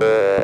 line.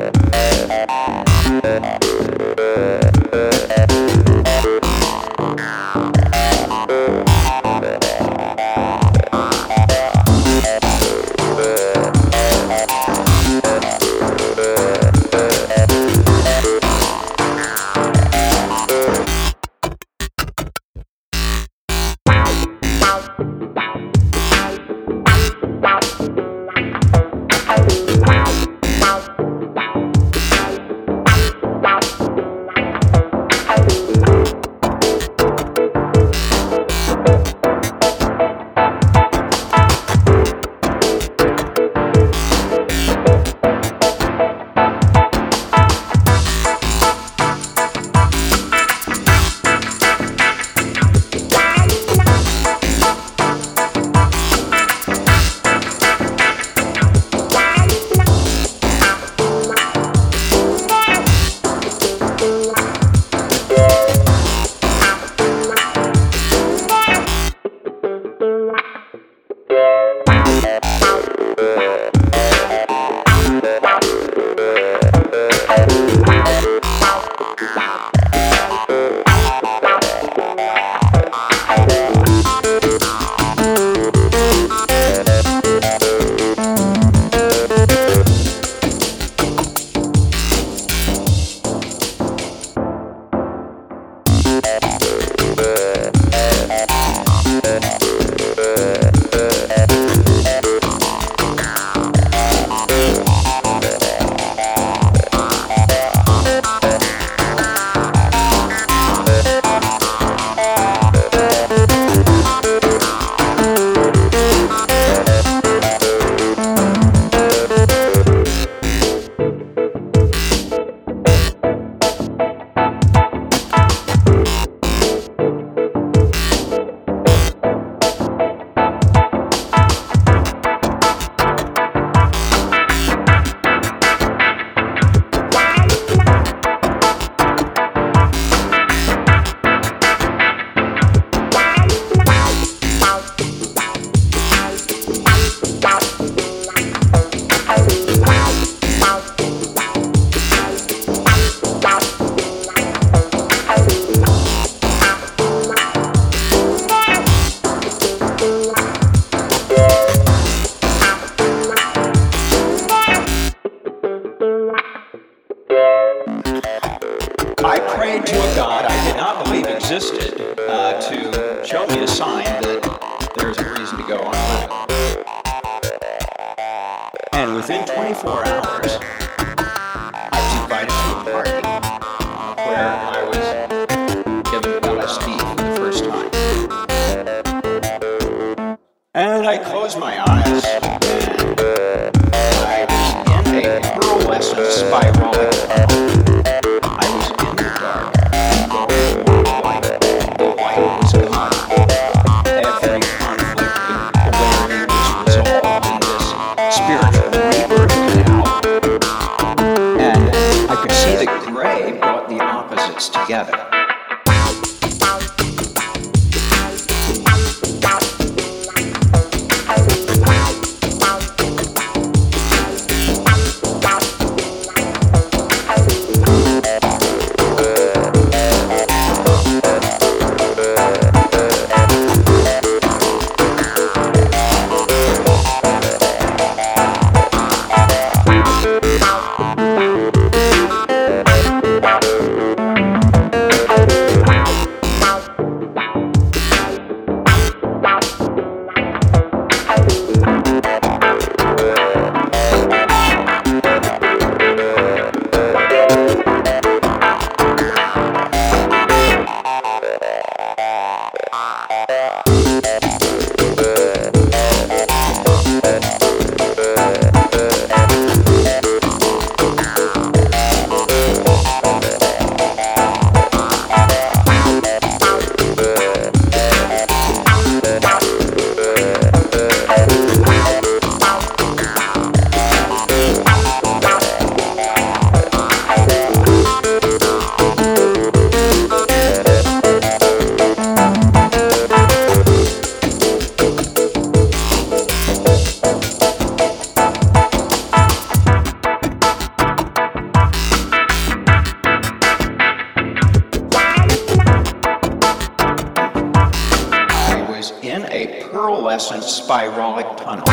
I existed uh, to show me a sign that there's a reason to go on living. And within 24 hours, I was invited to a party where And I could see that gray brought the opposites together. Pearlescent spiralic tunnel.